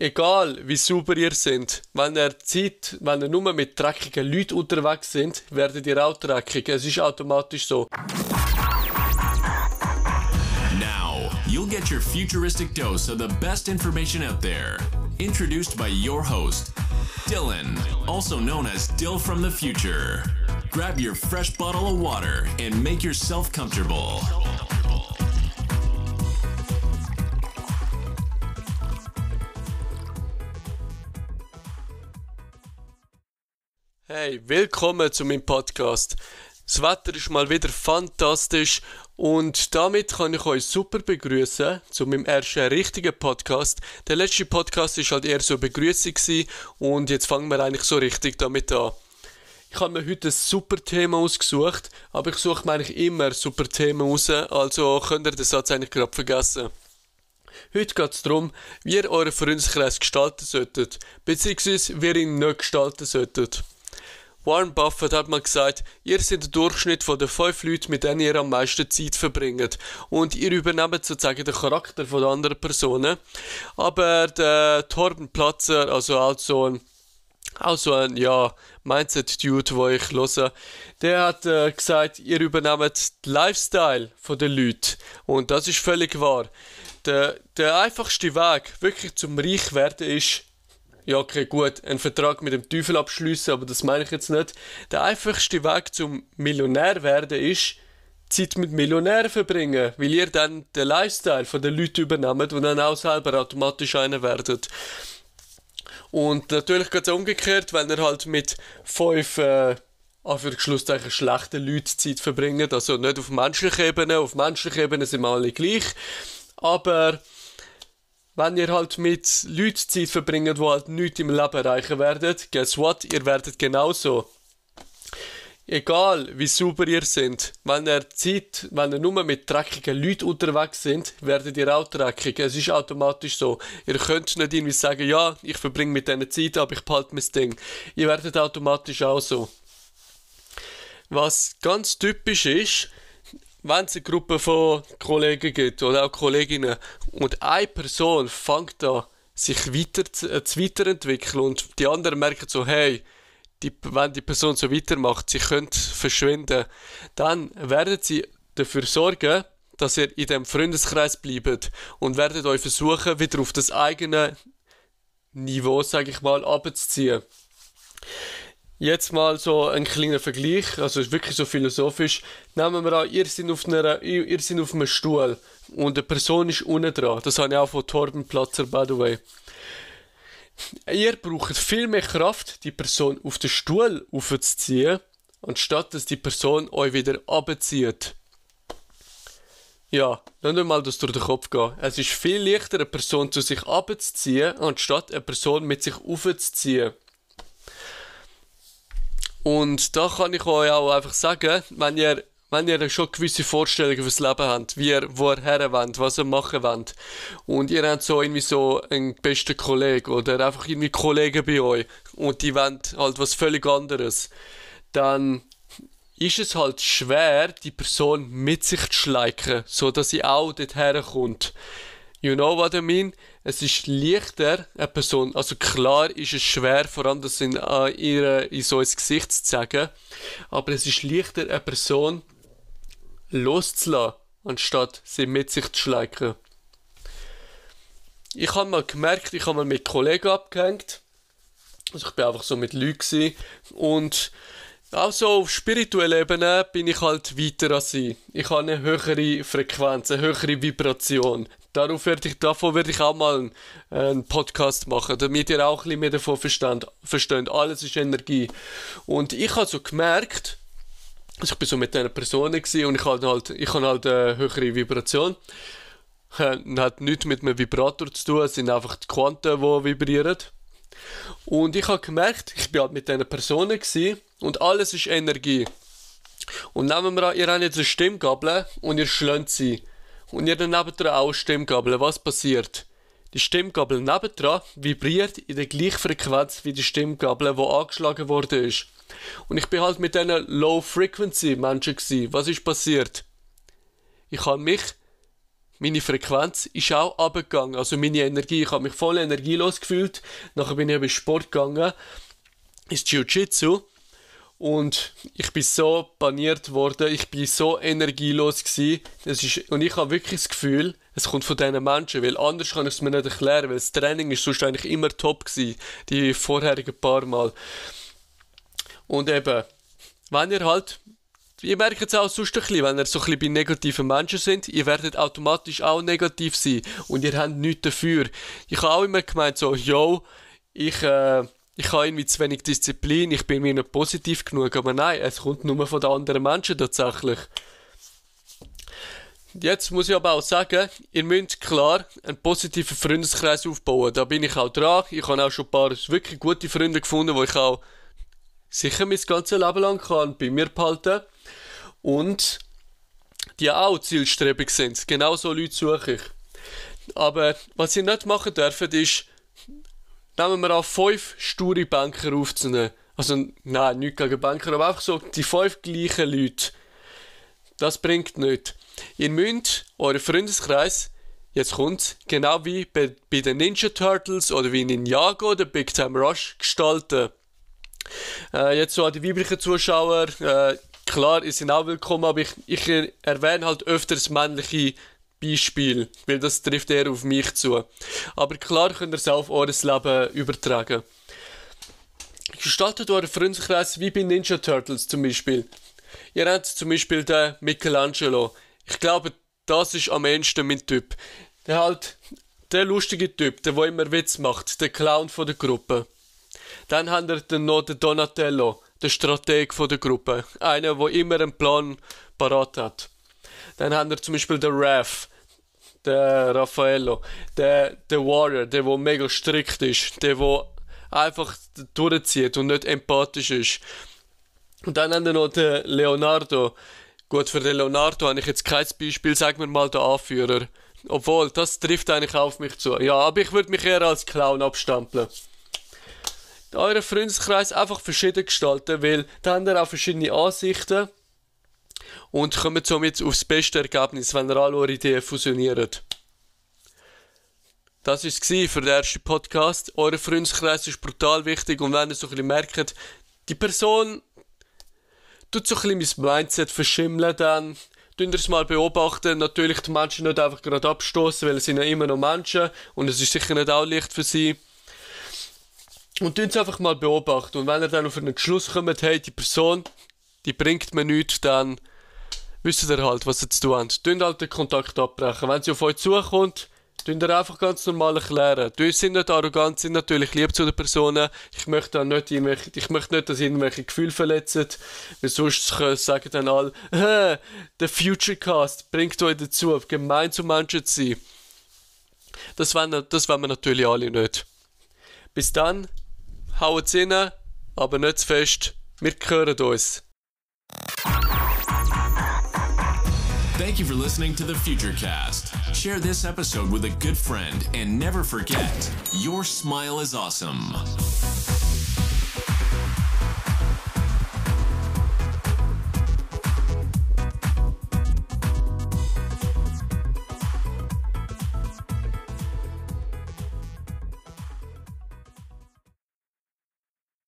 Egal wie sauber ihr seid, wenn ihr Zeit, wenn ihr nur mit dreckigen Leuten unterwegs sind, werdet ihr auch dreckig. Es ist automatisch so. Now, you'll get your futuristic dose of the best information out there. Introduced by your host, Dylan, also known as Dill from the Future. Grab your fresh bottle of water and make yourself comfortable. Hey, willkommen zu meinem Podcast. Das Wetter ist mal wieder fantastisch und damit kann ich euch super begrüßen zu meinem ersten richtigen Podcast. Der letzte Podcast ist halt eher so Begrüßung und jetzt fangen wir eigentlich so richtig damit an. Ich habe mir heute ein super Thema ausgesucht, aber ich suche mir eigentlich immer super Themen raus, also könnt ihr den Satz eigentlich gerade vergessen. Heute geht es darum, wie ihr euren Freundeskreis gestalten solltet, beziehungsweise wie ihr ihn nicht gestalten solltet. Warren Buffett hat mal gesagt, ihr seid der Durchschnitt von den fünf Leuten, mit denen ihr am meisten Zeit verbringt. Und ihr übernehmt sozusagen den Charakter von der anderen Personen. Aber der Torben Platzer, also auch so ein, auch so ein, ja, Mindset-Dude, wo ich höre, der hat äh, gesagt, ihr übernehmt den Lifestyle von den Leuten. Und das ist völlig wahr. Der, der einfachste Weg, wirklich zum Reich werden, ist, ja, okay, gut, einen Vertrag mit dem Teufel abschließen, aber das meine ich jetzt nicht. Der einfachste Weg zum Millionär werden ist, Zeit mit Millionären verbringen, weil ihr dann den Lifestyle von den Leuten übernehmt und dann auch selber automatisch einer werdet. Und natürlich geht es umgekehrt, wenn ihr halt mit fünf, äh, Anführungsschlusszeichen, schlechten Leuten Zeit verbringt, also nicht auf menschlicher Ebene, auf menschlicher Ebene sind wir alle gleich, aber wenn ihr halt mit Leuten Zeit verbringt, die halt nichts im Leben erreichen werden, guess what? Ihr werdet genauso. Egal wie sauber ihr seid, wenn ihr Zeit, wenn ihr nur mit dreckigen Leuten unterwegs sind, werdet ihr auch dreckig. Es ist automatisch so. Ihr könnt nicht irgendwie sagen, ja, ich verbringe mit denen Zeit, aber ich behalte mein Ding. Ihr werdet automatisch auch so. Was ganz typisch ist, wenn es eine Gruppe von Kollegen gibt oder auch Kolleginnen und eine Person fängt an, sich weiter zu, äh, zu weiterentwickeln und die anderen merken so, hey, die, wenn die Person so weitermacht, sie könnte verschwinden, dann werden sie dafür sorgen, dass ihr in dem Freundeskreis bleibt und werdet euch versuchen, wieder auf das eigene Niveau, sage ich mal, abzuziehen. Jetzt mal so ein kleiner Vergleich, also ist wirklich so philosophisch. Nehmen wir an, ihr seid auf, einer, ihr seid auf einem Stuhl und eine Person ist unten dran. Das habe ich auch von Torben Platzer, by the way. Ihr braucht viel mehr Kraft, die Person auf den Stuhl aufzuziehen, anstatt dass die Person euch wieder abzieht. Ja, lasst mal das durch den Kopf gehen. Es ist viel leichter, eine Person zu sich abzuziehen, anstatt eine Person mit sich aufzuziehen. Und da kann ich euch auch einfach sagen, wenn ihr, wenn ihr schon gewisse Vorstellungen fürs Leben habt, wie ihr, wo ihr her wollt, was ihr machen wollt, und ihr habt so irgendwie so einen besten Kollegen oder einfach irgendwie Kollegen bei euch und die wollen halt was völlig anderes, dann ist es halt schwer, die Person mit sich zu schleichen, so dass sie auch dort herkommt. You know what I mean? Es ist leichter, eine Person, also klar ist es schwer, vor allem das in, äh, ihre, in so ins Gesicht zu sagen, aber es ist leichter, eine Person loszulassen, anstatt sie mit sich zu schleichen. Ich habe mal gemerkt, ich habe mal mit Kollegen abgehängt, also ich bin einfach so mit Leuten und auch so auf spiritueller Ebene bin ich halt weiter als sie. Ich habe eine höhere Frequenz, eine höhere Vibration. Darauf werde ich, davon werde ich auch mal einen, Podcast machen, damit ihr auch ein bisschen mehr davon versteht. versteht. Alles ist Energie. Und ich habe so gemerkt, also ich bin so mit einer Person und ich habe halt, ich habe halt eine höhere Vibration. Äh, hat nichts mit einem Vibrator zu tun, es sind einfach die Quanten, die vibrieren. Und ich habe gemerkt, ich bin halt mit einer Person und alles ist Energie. Und nehmen wir an, ihr habt jetzt eine Stimmgabel und ihr schlönt sie. Und ihr nebendran auch Stimmgabel. Was passiert? Die Stimmgabel nebendran vibriert in der gleichen Frequenz wie die Stimmgabel, die angeschlagen worden ist. Und ich bin halt mit diesen Low-Frequency-Menschen gewesen. Was ist passiert? Ich habe mich meine Frequenz ist auch abgegangen. Also meine Energie, ich habe mich voll energielos gefühlt. Nachher bin ich eben Sport gegangen, ins Jiu-Jitsu. Und ich bin so paniert worden, ich bin so energielos gewesen. Das ist, und ich habe wirklich das Gefühl, es kommt von diesen Menschen, weil anders kann ich es mir nicht erklären, weil das Training ist sonst eigentlich immer top gewesen, die vorherigen paar Mal. Und eben, wenn ihr halt, ihr merkt es auch sonst ein bisschen, wenn ihr so ein bisschen bei negativen Menschen sind, ihr werdet automatisch auch negativ sein und ihr habt nichts dafür. Ich habe auch immer gemeint so, yo, ich, äh, ich habe irgendwie zu wenig Disziplin, ich bin mir nicht positiv genug, aber nein, es kommt nur von den anderen Menschen tatsächlich. Jetzt muss ich aber auch sagen, ihr müsst klar einen positiven Freundeskreis aufbauen. Da bin ich auch dran. Ich habe auch schon ein paar wirklich gute Freunde gefunden, wo ich auch sicher mein ganzes Leben lang kann bei mir behalten und die auch zielstrebig sind. Genau so Leute suche ich. Aber was ihr nicht machen dürft, ist, nehmen wir an, fünf sture Banker aufzunehmen. Also, nein, nicht gegen Banker, aber einfach so die fünf gleichen Leute. Das bringt nichts. Ihr müsst euren Freundeskreis, jetzt kommt's, genau wie bei, bei den Ninja Turtles oder wie Ninjago oder Big Time Rush gestalten. Äh, jetzt so an die weiblichen Zuschauer, äh, klar, ihr seid auch willkommen, aber ich, ich erwähne halt öfters männliche Beispiele, weil das trifft eher auf mich zu. Aber klar könnt ihr es auf eures Leben übertragen. Gestaltet euren Freundeskreis wie bei Ninja Turtles zum Beispiel. Ihr habt zum Beispiel den Michelangelo. Ich glaube, das ist am ehesten mein Typ. Der halt, der lustige Typ, der wo immer Witz macht, der Clown von der Gruppe. Dann haben wir dann noch den Donatello, der Strateg von der Gruppe. Einer, der immer einen Plan parat hat. Dann haben wir zum Beispiel den Raph, der Raffaello, der, der Warrior, der, der mega strikt ist, der, der einfach durchzieht und nicht empathisch ist. Und dann haben wir noch den Leonardo, Gut, für den Leonardo habe ich jetzt kein Beispiel, sagen wir mal der Anführer. Obwohl, das trifft eigentlich auf mich zu. Ja, aber ich würde mich eher als Clown abstempeln. Euren Freundeskreis einfach verschieden gestalten, weil da habt ihr auch verschiedene Ansichten und kommt somit aufs beste Ergebnis, wenn ihr alle Ideen fusioniert. Das war es für den ersten Podcast. Euer Freundeskreis ist brutal wichtig und wenn ihr so ein bisschen merkt, die Person tut so ein bisschen mein Mindset verschimmeln dann. Tun es mal beobachten. Natürlich die Menschen nicht einfach gerade abstoßen, weil es sind ja immer noch Menschen und es ist sicher nicht auch leicht für sie. Und tun es einfach mal beobachten. Und wenn ihr dann auf einen Schluss kommt, hey, die Person, die bringt mir nichts, dann wisst ihr halt, was ihr zu tun habt. Tun halt den Kontakt abbrechen. Wenn sie auf euch zukommt, Tun dir einfach ganz normal erklären. Du sind nicht arrogant, sind natürlich lieb zu den Personen. Ich möchte nicht irgendwelche, ich möchte nicht, dass irgendwelche Gefühle verletzen. Weil sonst sagen dann alle, der Futurecast bringt euch dazu, gemein zu Menschen zu sein. Das wollen, das wollen wir natürlich alle nicht. Bis dann, haut rein, aber nicht zu fest. Wir hören uns. Thank you for listening to the Futurecast. Share this episode with a good friend and never forget your smile is awesome.